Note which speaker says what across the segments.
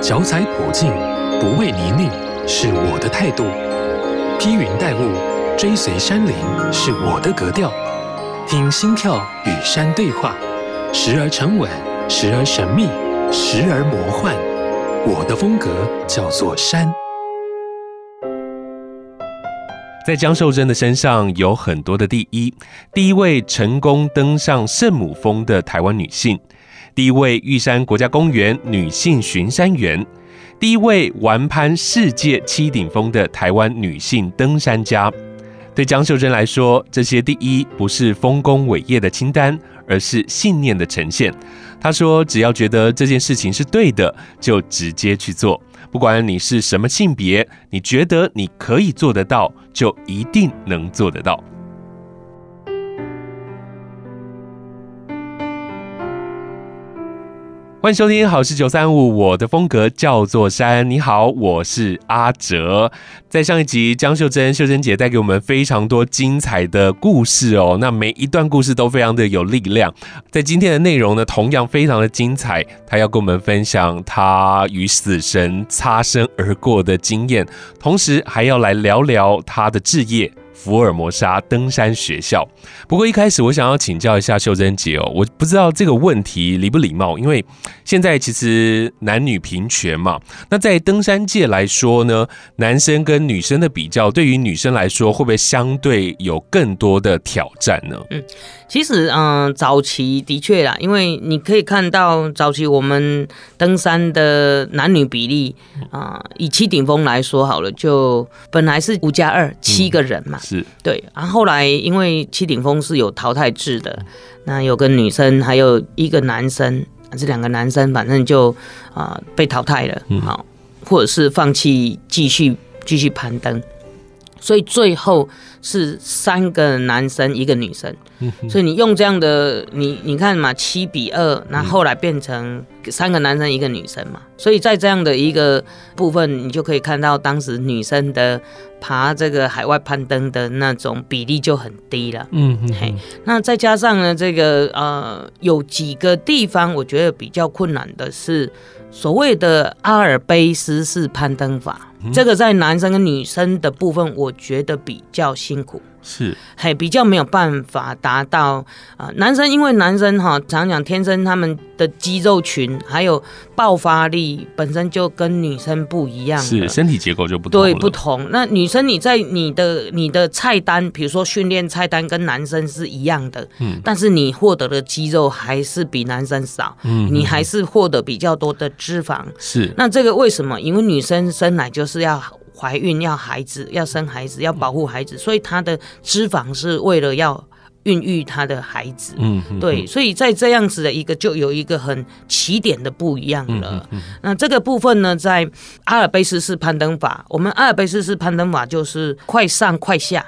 Speaker 1: 脚踩普径，不畏泥泞，是我的态度；披云戴雾，追随山林，是我的格调。听心跳与山对话，时而沉稳，时而神秘，时而魔幻。我的风格叫做山。
Speaker 2: 在江秀珍的身上有很多的第一：第一位成功登上圣母峰的台湾女性，第一位玉山国家公园女性巡山员，第一位完攀世界七顶峰的台湾女性登山家。对江秀珍来说，这些第一不是丰功伟业的清单，而是信念的呈现。她说：“只要觉得这件事情是对的，就直接去做。”不管你是什么性别，你觉得你可以做得到，就一定能做得到。欢迎收听好事九三五，我的风格叫做山。你好，我是阿哲。在上一集，江秀珍秀珍姐带给我们非常多精彩的故事哦。那每一段故事都非常的有力量。在今天的内容呢，同样非常的精彩。她要跟我们分享她与死神擦身而过的经验，同时还要来聊聊她的志业。福尔摩沙登山学校。不过一开始我想要请教一下秀珍姐哦，我不知道这个问题礼不礼貌，因为现在其实男女平权嘛。那在登山界来说呢，男生跟女生的比较，对于女生来说会不会相对有更多的挑战呢？
Speaker 3: 嗯，其实嗯、呃，早期的确啦，因为你可以看到早期我们登山的男女比例啊、呃，以七顶峰来说好了，就本来是五加二七个人嘛。嗯是。对，然后后来因为七顶峰是有淘汰制的，那有个女生，还有一个男生，这两个男生反正就啊、呃、被淘汰了，好，或者是放弃继续继续攀登，所以最后是三个男生一个女生，所以你用这样的你你看嘛，七比二，那后来变成三个男生一个女生嘛，所以在这样的一个部分，你就可以看到当时女生的。爬这个海外攀登的那种比例就很低了，嗯嗯，嘿，那再加上呢，这个呃，有几个地方我觉得比较困难的是所谓的阿尔卑斯式攀登法，嗯，这个在男生跟女生的部分，我觉得比较辛苦。是，还比较没有办法达到啊、呃，男生因为男生哈，常讲天生他们的肌肉群还有爆发力本身就跟女生不一样，
Speaker 2: 是身体结构就不同，对
Speaker 3: 不同。那女生你在你的你的菜单，比如说训练菜单跟男生是一样的，嗯，但是你获得的肌肉还是比男生少，嗯，你还是获得比较多的脂肪，是。那这个为什么？因为女生生来就是要。怀孕要孩子，要生孩子，要保护孩子，所以她的脂肪是为了要孕育她的孩子。嗯，对，所以在这样子的一个就有一个很起点的不一样了。嗯，那这个部分呢，在阿尔卑斯式攀登法，我们阿尔卑斯式攀登法就是快上快下，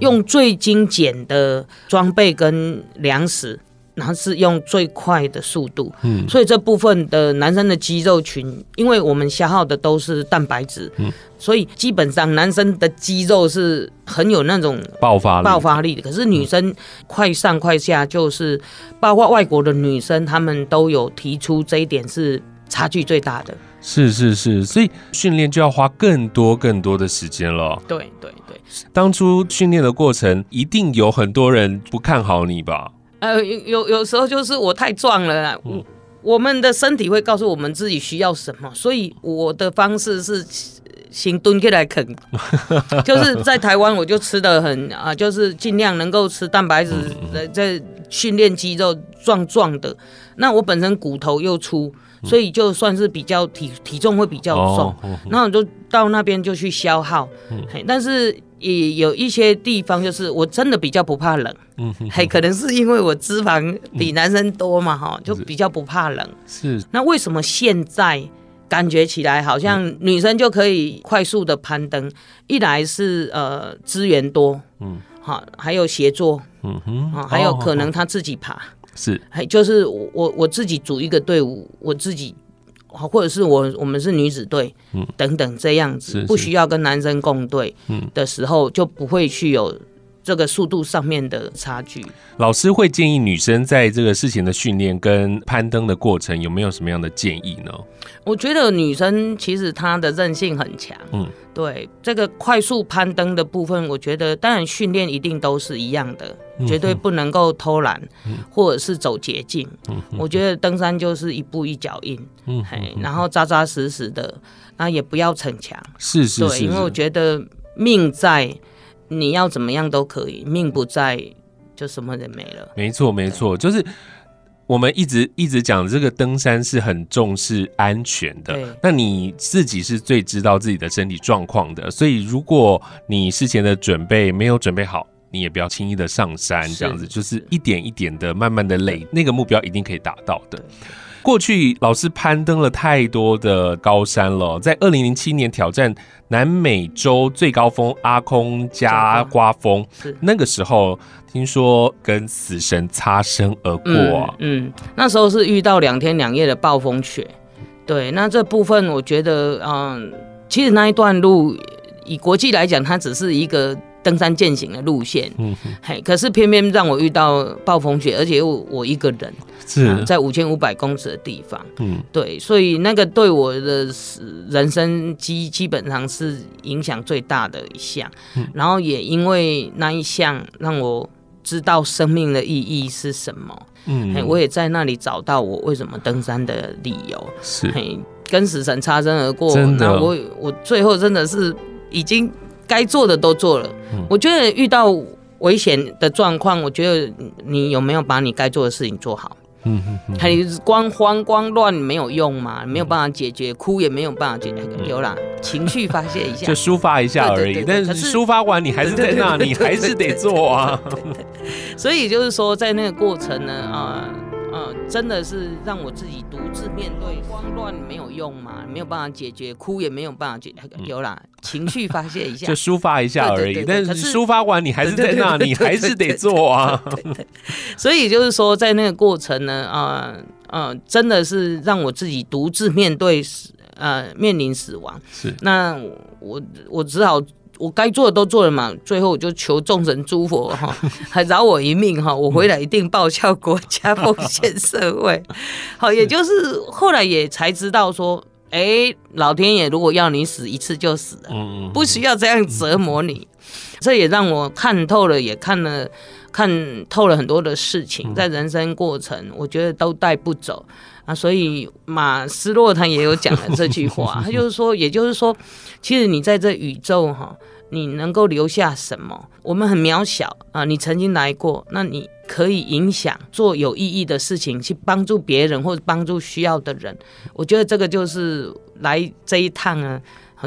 Speaker 3: 用最精简的装备跟粮食。然后是用最快的速度，嗯，所以这部分的男生的肌肉群，因为我们消耗的都是蛋白质，嗯，所以基本上男生的肌肉是很有那种爆发爆发力的。可是女生快上快下，就是包括外国的女生，她们都有提出这一点是差距最大的。
Speaker 2: 是是是，所以训练就要花更多更多的时间了。
Speaker 3: 对对对，
Speaker 2: 当初训练的过程，一定有很多人不看好你吧？
Speaker 3: 呃，有有有时候就是我太壮了啦，我我们的身体会告诉我们自己需要什么，所以我的方式是先蹲下来啃，就是在台湾我就吃的很啊，就是尽量能够吃蛋白质，在在训练肌肉壮壮的。那我本身骨头又粗，所以就算是比较体体重会比较重，那我就到那边就去消耗，但是。也有一些地方，就是我真的比较不怕冷，嗯，还可能是因为我脂肪比男生多嘛，哈，就比较不怕冷。是，那为什么现在感觉起来好像女生就可以快速的攀登？一来是呃资源多，嗯，好，还有协作，嗯哼，还有可能她自己爬，是，还就是我我自己组一个队伍，我自己。或者是我我们是女子队，等等这样子，不需要跟男生共队的时候，就不会去有这个速度上面的差距。
Speaker 2: 老师会建议女生在这个事情的训练跟攀登的过程有没有什么样的建议呢？
Speaker 3: 我觉得女生其实她的韧性很强，嗯，对这个快速攀登的部分，我觉得当然训练一定都是一样的，嗯、绝对不能够偷懒，嗯、或者是走捷径。嗯、我觉得登山就是一步一脚印，嗯，嘿，然后扎扎实实的，那也不要逞强，
Speaker 2: 是是，是，
Speaker 3: 对，因为我觉得命在。你要怎么样都可以，命不在就什么人没了。
Speaker 2: 没错，没错，就是我们一直一直讲这个登山是很重视安全的。那你自己是最知道自己的身体状况的，所以如果你事前的准备没有准备好，你也不要轻易的上山，这样子就是一点一点的慢慢的累，那个目标一定可以达到的。过去老师攀登了太多的高山了，在二零零七年挑战南美洲最高峰阿空加瓜峰，那个时候听说跟死神擦身而过啊
Speaker 3: 嗯。嗯，那时候是遇到两天两夜的暴风雪。对，那这部分我觉得，嗯，其实那一段路以国际来讲，它只是一个。登山健行的路线，嗯，嘿，可是偏偏让我遇到暴风雪，而且又我一个人是、啊、在五千五百公尺的地方，嗯，对，所以那个对我的人生基基本上是影响最大的一项，嗯、然后也因为那一项让我知道生命的意义是什么，嗯，嘿，我也在那里找到我为什么登山的理由，是，嘿，跟死神擦身而过，那我我最后真的是已经。该做的都做了，嗯、我觉得遇到危险的状况，我觉得你有没有把你该做的事情做好？嗯嗯嗯，还光慌光乱没有用嘛，没有办法解决，哭也没有办法解决，有啦，情绪发泄一下，
Speaker 2: 就抒发一下而已。但是抒发完，你还是在那 里，你还是得做啊。
Speaker 3: 所以就是说，在那个过程呢，啊、真的是让我自己独自面对，慌乱没有用嘛，没有办法解决，哭也没有办法解决，有啦，情绪发泄一下，
Speaker 2: 就抒发一下而已。但是抒发完，你还是在那里，你还是得做啊。
Speaker 3: 所以就是说，在那个过程呢，啊、呃，呃，真的是让我自己独自面对死，呃，面临死亡。是，那我我只好。我该做的都做了嘛，最后我就求众神诸佛哈，还饶我一命哈，我回来一定报效国家，奉献社会。好，也就是后来也才知道说，哎、欸，老天爷如果要你死一次就死了，不需要这样折磨你。这也让我看透了，也看了看透了很多的事情，在人生过程，我觉得都带不走啊。所以马斯洛他也有讲了这句话，他就是说，也就是说，其实你在这宇宙哈，你能够留下什么？我们很渺小啊，你曾经来过，那你可以影响做有意义的事情，去帮助别人或者帮助需要的人。我觉得这个就是来这一趟啊。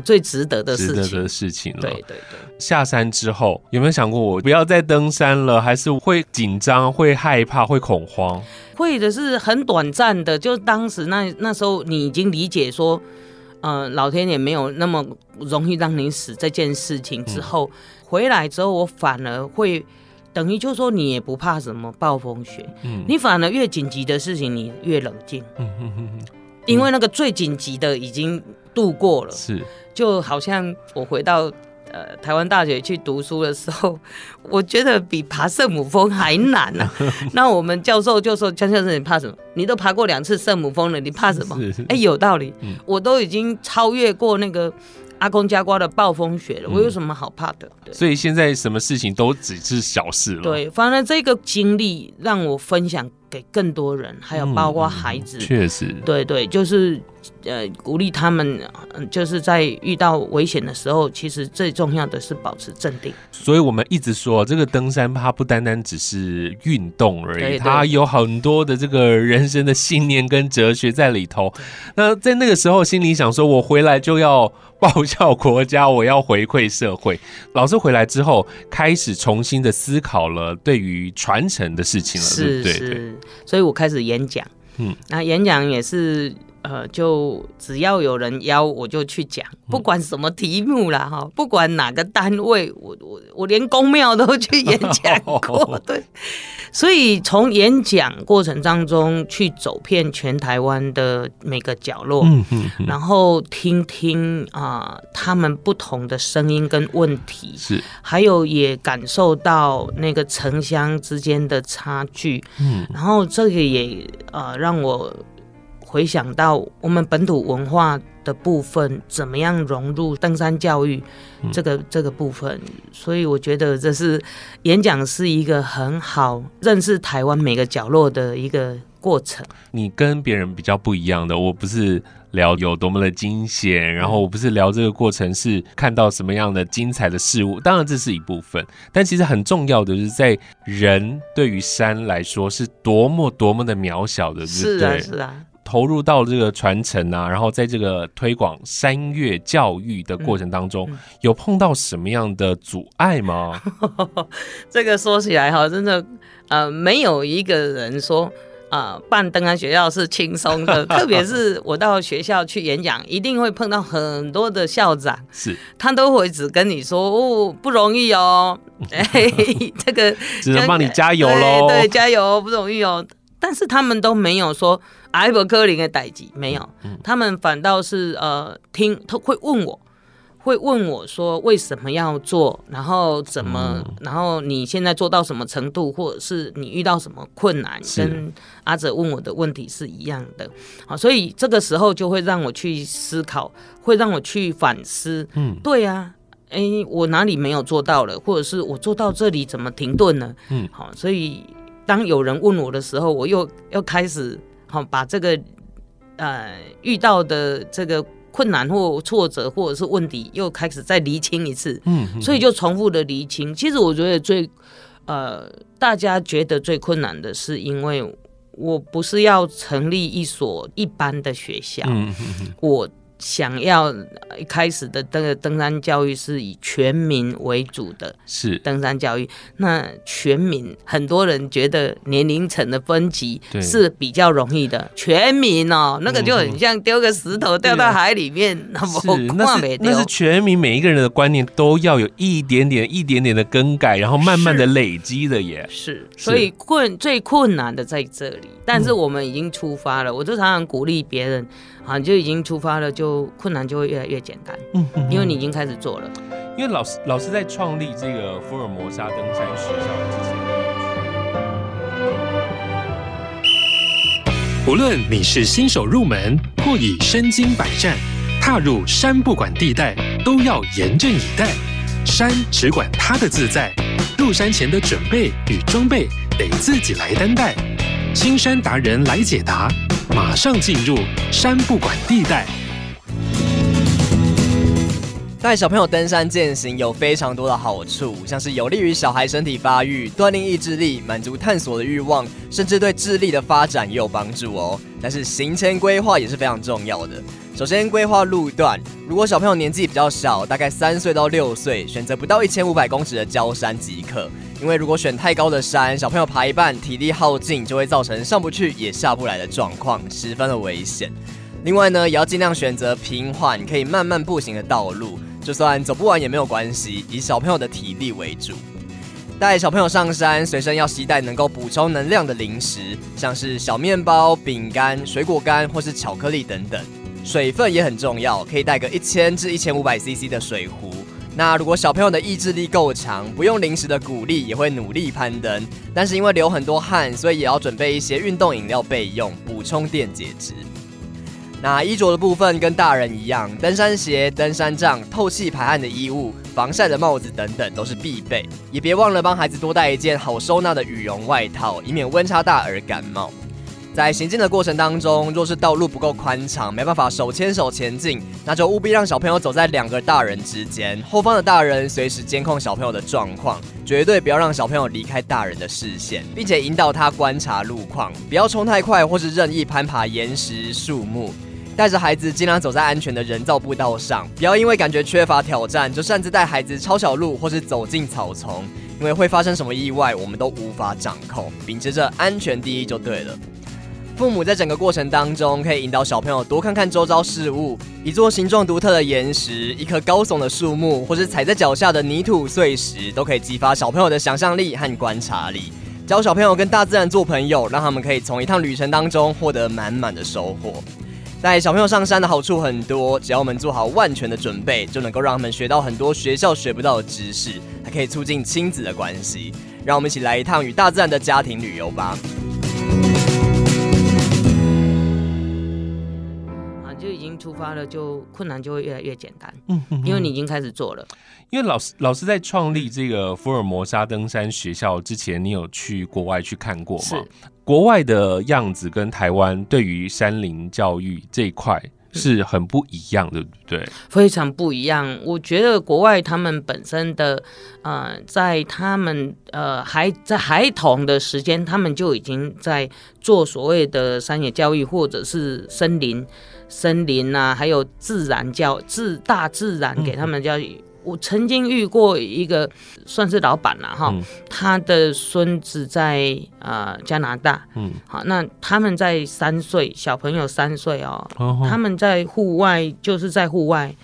Speaker 3: 最值得的事情，
Speaker 2: 的事情了。
Speaker 3: 对对对。
Speaker 2: 下山之后有没有想过，我不要再登山了？还是会紧张、会害怕、会恐慌？
Speaker 3: 会的是很短暂的，就当时那那时候你已经理解说，呃，老天也没有那么容易让你死这件事情之后，嗯、回来之后我反而会等于就是说你也不怕什么暴风雪，嗯，你反而越紧急的事情你越冷静，嗯哼哼哼，因为那个最紧急的已经度过了，是。就好像我回到呃台湾大学去读书的时候，我觉得比爬圣母峰还难呢、啊。那我们教授就说：“江先生，你怕什么？你都爬过两次圣母峰了，你怕什么？”哎、欸，有道理，嗯、我都已经超越过那个阿公家瓜的暴风雪了，我有什么好怕的？对，
Speaker 2: 所以现在什么事情都只是小事了。
Speaker 3: 对，反正这个经历让我分享给更多人，还有包括孩子，确、
Speaker 2: 嗯、实，
Speaker 3: 对对，就是。呃，鼓励他们，就是在遇到危险的时候，其实最重要的是保持镇定。
Speaker 2: 所以我们一直说，这个登山它不单单只是运动而已，对对，它有很多的这个人生的信念跟哲学在里头。那在那个时候，心里想说，我回来就要报效国家，我要回馈社会。老师回来之后，开始重新的思考了对于传承的事情了，
Speaker 3: 是，
Speaker 2: 对，
Speaker 3: 是，所以我开始演讲。嗯，那演讲也是呃，就只要有人邀，我就去讲，不管什么题目啦，哈，不管哪个单位，我我我连公庙都去演讲过，对。所以从演讲过程当中去走遍全台湾的每个角落，嗯嗯，然后听听啊、呃、他们不同的声音跟问题，
Speaker 2: 是，
Speaker 3: 还有也感受到那个城乡之间的差距，嗯，然后这个也呃让我。回想到我们本土文化的部分，怎么样融入登山教育这个、嗯、这个部分，所以我觉得这是演讲是一个很好认识台湾每个角落的一个过程。
Speaker 2: 你跟别人比较不一样的，我不是聊有多么的惊险，然后我不是聊这个过程是看到什么样的精彩的事物，当然这是一部分，但其实很重要的就是在人对于山来说是多么多么的渺小的，
Speaker 3: 是啊，是啊。
Speaker 2: 投入到这个传承啊，然后在这个推广山岳教育的过程当中，嗯嗯、有碰到什么样的阻碍吗？
Speaker 3: 这个说起来哈，真的呃，没有一个人说啊、呃，办登山学校是轻松的。特别是我到学校去演讲，一定会碰到很多的校长，
Speaker 2: 是，
Speaker 3: 他都会只跟你说哦，不容易哦，哎，这个
Speaker 2: 只能帮你加油喽，
Speaker 3: 对，加油，不容易哦。但是他们都没有说。艾伯科林的代志没有，他们反倒是呃听，他会问我，会问我说为什么要做，然后怎么，然后你现在做到什么程度，或者是你遇到什么困难，跟阿哲问我的问题是一样的，好，所以这个时候就会让我去思考，会让我去反思，嗯，对啊，哎，我哪里没有做到了，或者是我做到这里怎么停顿呢，嗯，好，所以当有人问我的时候，我又又开始。好，把这个呃遇到的这个困难或挫折或者是问题，又开始再厘清一次。嗯，所以就重复的厘清。其实我觉得最呃大家觉得最困难的是，因为我不是要成立一所一般的学校，我。想要一开始的这个登山教育是以全民为主的，是登山教育。那全民很多人觉得年龄层的分级是比较容易的，全民哦，那个就很像丢个石头掉到海里面，那么快没丢。
Speaker 2: 那是全民每一个人的观念都要有一点点、一点点的更改，然后慢慢的累积的耶。
Speaker 3: 是，所以困最困难的在这里，但是我们已经出发了，我就常常鼓励别人。啊，你就已经出发了，就困难就会越来越简单。嗯，因为你已经开始做了。
Speaker 2: 因为老师老师在创立这个福尔摩沙登山学校之前，
Speaker 1: 无论你是新手入门，或已身经百战，踏入山不管地带，都要严阵以待。山只管它的自在，入山前的准备与装备得自己来担待。青山达人来解答。马上进入山不管地带。
Speaker 4: 带小朋友登山健行有非常多的好处，像是有利于小孩身体发育、锻炼意志力、满足探索的欲望，甚至对智力的发展也有帮助哦。但是行前规划也是非常重要的。首先规划路段，如果小朋友年纪比较小，大概三岁到六岁，选择不到一千五百公尺的郊山即可。因为如果选太高的山，小朋友爬一半体力耗尽，就会造成上不去也下不来的状况，十分的危险。另外呢，也要尽量选择平缓、可以慢慢步行的道路，就算走不完也没有关系，以小朋友的体力为主。带小朋友上山，随身要携带能够补充能量的零食，像是小面包、饼干、水果干或是巧克力等等。水分也很重要，可以带个一千至一千五百 CC 的水壶。那如果小朋友的意志力够强，不用临时的鼓励，也会努力攀登。但是因为流很多汗，所以也要准备一些运动饮料备用，补充电解质。那衣着的部分跟大人一样，登山鞋、登山杖、透气排汗的衣物、防晒的帽子等等都是必备。也别忘了帮孩子多带一件好收纳的羽绒外套，以免温差大而感冒。在行进的过程当中，若是道路不够宽敞，没办法手牵手前进，那就务必让小朋友走在两个大人之间，后方的大人随时监控小朋友的状况，绝对不要让小朋友离开大人的视线，并且引导他观察路况，不要冲太快或是任意攀爬岩石、树木。带着孩子尽量走在安全的人造步道上，不要因为感觉缺乏挑战，就擅自带孩子抄小路或是走进草丛，因为会发生什么意外，我们都无法掌控。秉持着安全第一就对了。父母在整个过程当中，可以引导小朋友多看看周遭事物，一座形状独特的岩石，一棵高耸的树木，或是踩在脚下的泥土碎石，都可以激发小朋友的想象力和观察力，教小朋友跟大自然做朋友，让他们可以从一趟旅程当中获得满满的收获。带小朋友上山的好处很多，只要我们做好万全的准备，就能够让他们学到很多学校学不到的知识，还可以促进亲子的关系。让我们一起来一趟与大自然的家庭旅游吧。
Speaker 3: 出发了，就困难就会越来越简单。嗯，因为你已经开始做了。
Speaker 2: 因为老师老师在创立这个福尔摩沙登山学校之前，你有去国外去看过
Speaker 3: 吗？
Speaker 2: 国外的样子跟台湾对于山林教育这一块是很不一样的，对不对？
Speaker 3: 非常不一样。我觉得国外他们本身的呃，在他们呃还在孩童的时间，他们就已经在做所谓的山野教育，或者是森林森林啊，还有自然教自大自然给他们教育。嗯我曾经遇过一个算是老板了哈，嗯、他的孙子在呃加拿大，嗯，好，那他们在三岁，小朋友三岁哦，哦他们在户外就是在户外。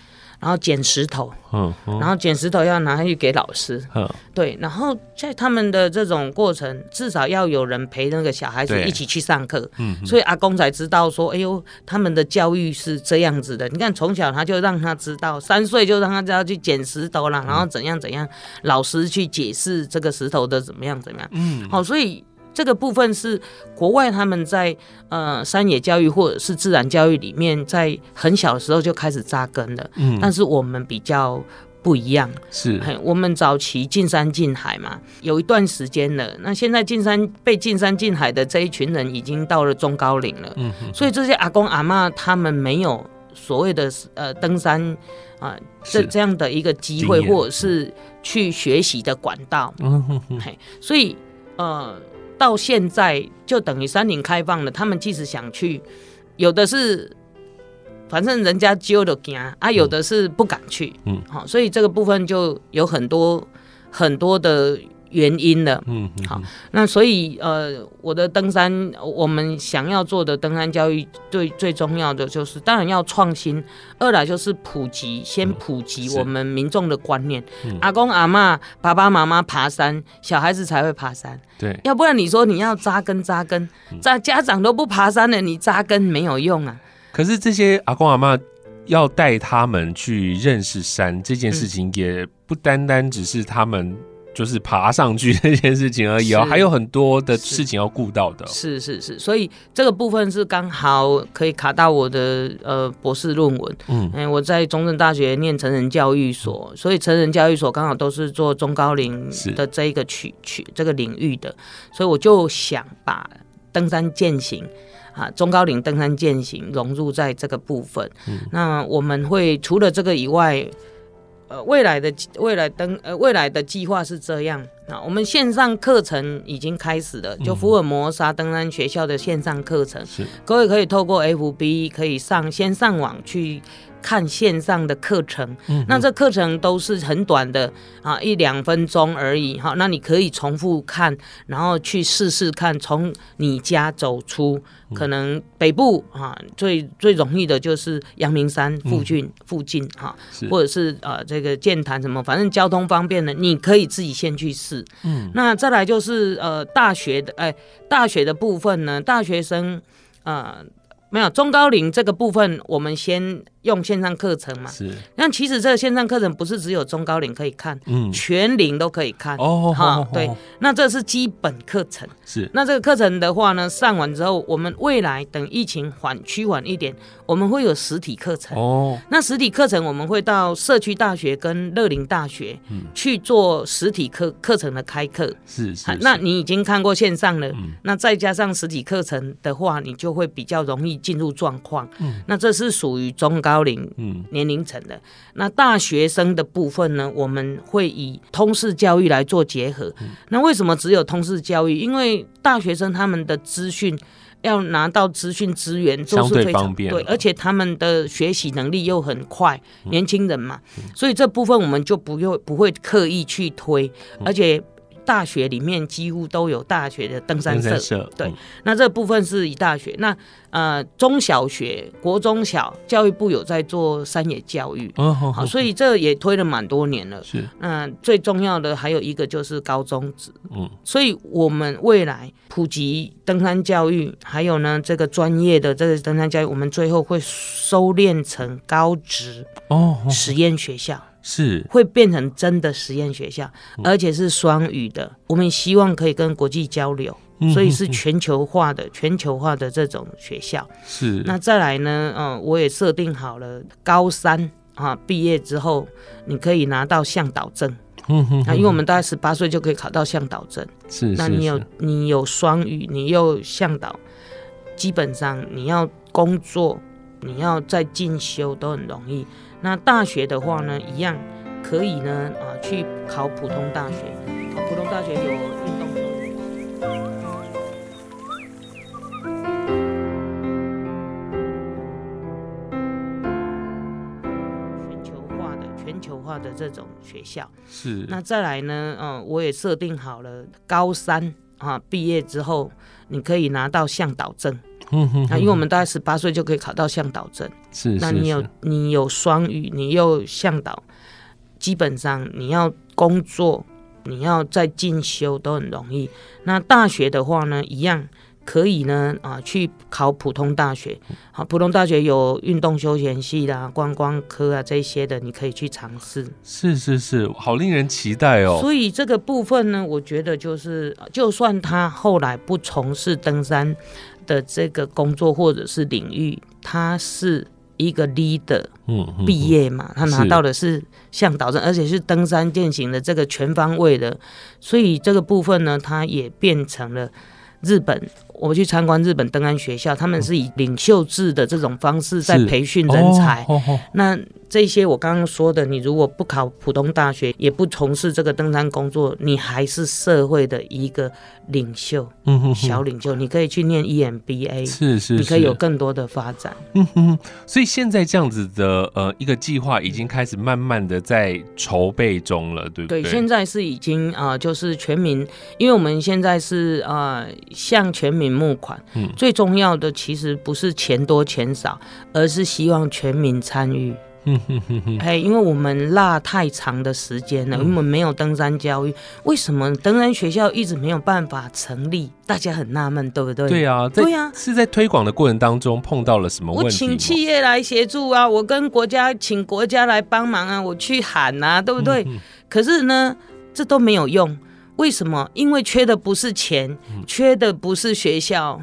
Speaker 3: 然后捡石头，嗯，然后捡石头要拿去给老师，嗯，对，然后在他们的这种过程，至少要有人陪那个小孩子一起去上课，嗯，所以阿公才知道说，哎呦，他们的教育是这样子的。你看从小他就让他知道，三岁就让他知道去捡石头了，然后怎样怎样，老师去解释这个石头的怎么样怎么样，嗯，好，所以。这个部分是国外他们在呃山野教育或者是自然教育里面，在很小的时候就开始扎根了。嗯，但是我们比较不一样，
Speaker 2: 是
Speaker 3: 我们早期进山进海嘛，有一段时间了。那现在进山被进山进海的这一群人已经到了中高龄了。嗯哼，所以这些阿公阿妈他们没有所谓的呃登山啊、呃、这这样的一个机会，或者是去学习的管道。嗯哼哼，嘿，所以呃。到现在就等于山林开放了，他们即使想去，有的是，反正人家揪的惊啊，有的是不敢去，嗯，好，所以这个部分就有很多很多的。原因的，嗯，好，那所以呃，我的登山，我们想要做的登山教育，最最重要的就是，当然要创新，二来就是普及，先普及我们民众的观念。嗯、阿公阿嬷、爸爸妈妈爬山，小孩子才会爬山。
Speaker 2: 对，
Speaker 3: 要不然你说你要扎根扎根，在家长都不爬山了，你扎根没有用啊。
Speaker 2: 可是这些阿公阿妈要带他们去认识山这件事情，也不单单只是他们。就是爬上去这件事情而已哦，还有很多的事情要顾到的。
Speaker 3: 是是是，所以这个部分是刚好可以卡到我的呃博士论文。嗯，嗯，我在中正大学念成人教育所，所以成人教育所刚好都是做中高龄的这一个区区这个领域的，所以我就想把登山健行啊，中高龄登山健行融入在这个部分。嗯，那我们会除了这个以外。呃，未来的未来登呃未来的计划是这样，那我们线上课程已经开始了，就福尔摩沙登山学校的线上课程，是各位可以透过 FB 可以上先上网去。看线上的课程，嗯、那这课程都是很短的啊，一两分钟而已。哈，那你可以重复看，然后去试试看，从你家走出，可能北部啊，最最容易的就是阳明山附近、嗯、附近哈，是或者是呃这个剑潭什么，反正交通方便的，你可以自己先去试。嗯，那再来就是呃大学的哎、欸，大学的部分呢，大学生呃没有中高龄这个部分，我们先。用线上课程嘛，是。那其实这个线上课程不是只有中高龄可以看，嗯，全龄都可以看。哦，哈，对。那这是基本课程。是。那这个课程的话呢，上完之后，我们未来等疫情缓趋缓一点，我们会有实体课程。哦。那实体课程我们会到社区大学跟乐龄大学，去做实体课课程的开课。是是。那你已经看过线上了，那再加上实体课程的话，你就会比较容易进入状况。嗯。那这是属于中高。高龄年龄层的，那大学生的部分呢，我们会以通识教育来做结合。那为什么只有通识教育？因为大学生他们的资讯要拿到资讯资源都是非常方便，对，而且他们的学习能力又很快，年轻人嘛，所以这部分我们就不用不会刻意去推，而且大学里面几乎都有大学的登山社。
Speaker 2: 登山社
Speaker 3: 对，
Speaker 2: 嗯
Speaker 3: 那这部分是以大学。那呃，中小学、国中小教育部有在做山野教育，
Speaker 2: 嗯，好
Speaker 3: 好，所以这也推了蛮多年了。
Speaker 2: 是，
Speaker 3: 那最重要的还有一个就是高中职，
Speaker 2: 嗯，
Speaker 3: 所以我们未来普及登山教育，还有呢这个专业的这个登山教育，我们最后会收敛成高职
Speaker 2: 哦，哦
Speaker 3: 实验学校。
Speaker 2: 是，
Speaker 3: 会变成真的实验学校，而且是双语的。我们希望可以跟国际交流，所以是全球化的、全球化的这种学校。
Speaker 2: 是，
Speaker 3: 那再来呢？嗯，我也设定好了，高三啊毕业之后，你可以拿到向导证。
Speaker 2: 嗯哼，
Speaker 3: 那因为我们大概十八岁就可以考到向导证。
Speaker 2: 是，
Speaker 3: 那你有你有双语，你又向导，基本上你要工作，你要再进修都很容易。那大学的话呢，一样可以呢啊，去考普通大学。考普通大学有运动。全球化的全球化的这种学校。
Speaker 2: 是。
Speaker 3: 那再来呢，嗯，我也设定好了，高三啊毕业之后，你可以拿到向导证。
Speaker 2: 嗯哼，
Speaker 3: 那因为我们大概十八岁就可以考到向导证，
Speaker 2: 是，
Speaker 3: 那你有你有双语，你又向导，基本上你要工作，你要再进修都很容易。那大学的话呢，一样可以呢啊去考普通大学，好，普通大学有运动休闲系啦、观光科啊这些的，你可以去尝试。
Speaker 2: 是是是，好令人期待哦。
Speaker 3: 所以这个部分呢，我觉得就是，就算他后来不从事登山的这个工作或者是领域，他是一个 leader，
Speaker 2: 嗯，
Speaker 3: 毕业嘛，他拿到的是向导证，而且是登山践行的这个全方位的，所以这个部分呢，他也变成了日本。我去参观日本登山学校，他们是以领袖制的这种方式在培训人才。
Speaker 2: 哦哦哦、
Speaker 3: 那这些我刚刚说的，你如果不考普通大学，也不从事这个登山工作，你还是社会的一个领袖，
Speaker 2: 嗯哼哼，
Speaker 3: 小领袖，你可以去念 EMBA，
Speaker 2: 是，是是，
Speaker 3: 你可以有更多的发展。
Speaker 2: 嗯哼，所以现在这样子的呃一个计划已经开始慢慢的在筹备中了，对不对？
Speaker 3: 对，现在是已经啊、呃，就是全民，因为我们现在是啊、呃、向全民。募款，嗯，最重要的其实不是钱多钱少，而是希望全民参与。嗯哼哼哼，哎，因为我们落太长的时间了，我们没有登山教育，为什么登山学校一直没有办法成立？大家很纳闷，对不对？
Speaker 2: 对啊，对啊，是在推广的过程当中碰到了什么问题？
Speaker 3: 我请企业来协助啊，我跟国家请国家来帮忙啊，我去喊啊，对不对？嗯、可是呢，这都没有用。为什么？因为缺的不是钱，缺的不是学校，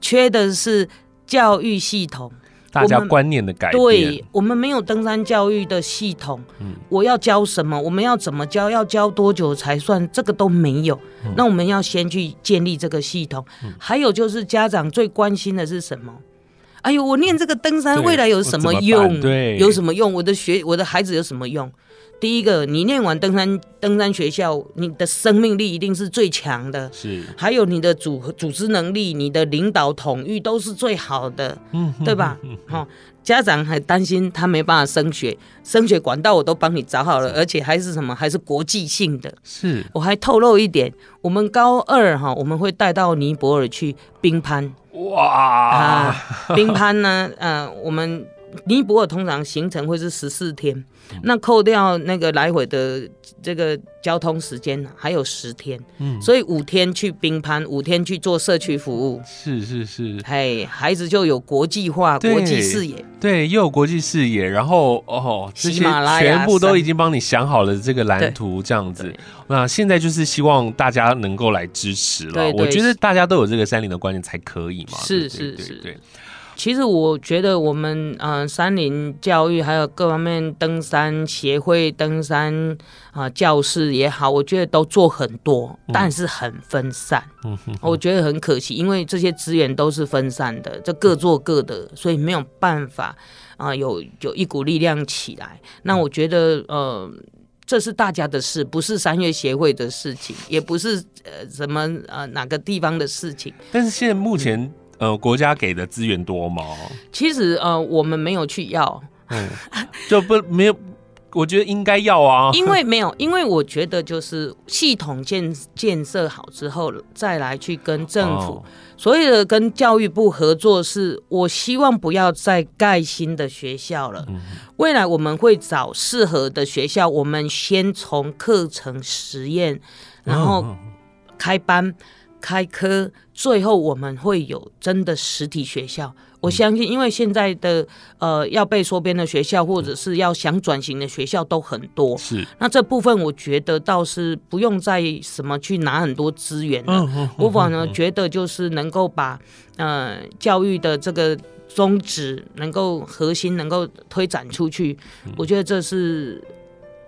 Speaker 3: 缺的是教育系统，
Speaker 2: 大家观念的改变。
Speaker 3: 对，我们没有登山教育的系统。嗯，我要教什么？我们要怎么教？要教多久才算？这个都没有。嗯，那我们要先去建立这个系统。嗯，还有就是家长最关心的是什么？哎呦，我念这个登山未来有什么用？
Speaker 2: 对，
Speaker 3: 有什么用？我的学，我的孩子有什么用？第一个，你念完登山登山学校，你的生命力一定是最强的，
Speaker 2: 是。
Speaker 3: 还有你的组组织能力、你的领导统御都是最好的，嗯，对吧？好、哦，家长还担心他没办法升学，升学管道我都帮你找好了，而且还是什么？还是国际性的。
Speaker 2: 是。
Speaker 3: 我还透露一点，我们高二哈，我们会带到尼泊尔去冰攀。
Speaker 2: 哇
Speaker 3: 啊，冰攀呢？呃，我们。尼泊尔通常行程会是十四天，那扣掉那个来回的这个交通时间，还有十天，嗯，所以五天去冰攀，五天去做社区服务，
Speaker 2: 是是是，
Speaker 3: 嘿，孩子就有国际化、国际视野，
Speaker 2: 对，又有国际视野，然后哦，这些全部都已经帮你想好了这个蓝图，这样子，那现在就是希望大家能够来支持了，我觉得大家都有这个山林的观念才可以嘛，
Speaker 3: 是是是，对。其实我觉得我们嗯、呃，山林教育还有各方面登山协会、登山啊、呃、教室也好，我觉得都做很多，但是很分散。嗯哼，我觉得很可惜，因为这些资源都是分散的，就各做各的，所以没有办法啊、呃，有有一股力量起来。那我觉得呃，这是大家的事，不是山岳协会的事情，也不是呃什么呃哪个地方的事情。
Speaker 2: 但是现在目前。嗯呃，国家给的资源多吗？
Speaker 3: 其实呃，我们没有去要，
Speaker 2: 嗯，就不没有我觉得应该要啊，
Speaker 3: 因为没有，因为我觉得就是系统建建设好之后，再来去跟政府，哦、所以的跟教育部合作是，是我希望不要再盖新的学校了。嗯、未来我们会找适合的学校，我们先从课程实验，然后开班开科，最后我们会有真的实体学校。我相信，因为现在的呃要被缩编的学校，或者是要想转型的学校都很多。
Speaker 2: 是，
Speaker 3: 那这部分我觉得倒是不用再什么去拿很多资源了。嗯、我反而觉得就是能够把呃教育的这个宗旨能够核心能够推展出去，嗯、我觉得这是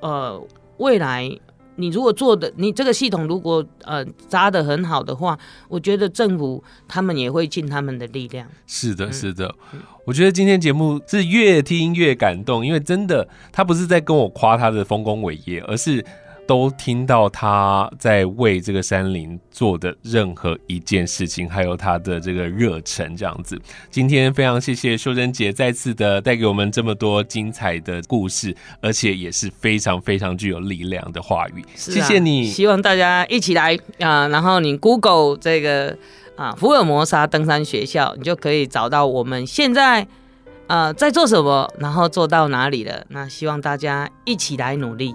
Speaker 3: 呃未来。你如果做的，你这个系统如果呃扎的很好的话，我觉得政府他们也会尽他们的力量。
Speaker 2: 是的，是的，嗯、我觉得今天节目是越听越感动，因为真的他不是在跟我夸他的丰功伟业，而是。都听到他在为这个山林做的任何一件事情，还有他的这个热忱，这样子。今天非常谢谢秀珍姐再次的带给我们这么多精彩的故事，而且也是非常非常具有力量的话语。谢谢你，
Speaker 3: 希望大家一起来啊！然后你 Google 这个啊福尔摩沙登山学校，你就可以找到我们现在呃在做什么，然后做到哪里了。那希望大家一起来努力。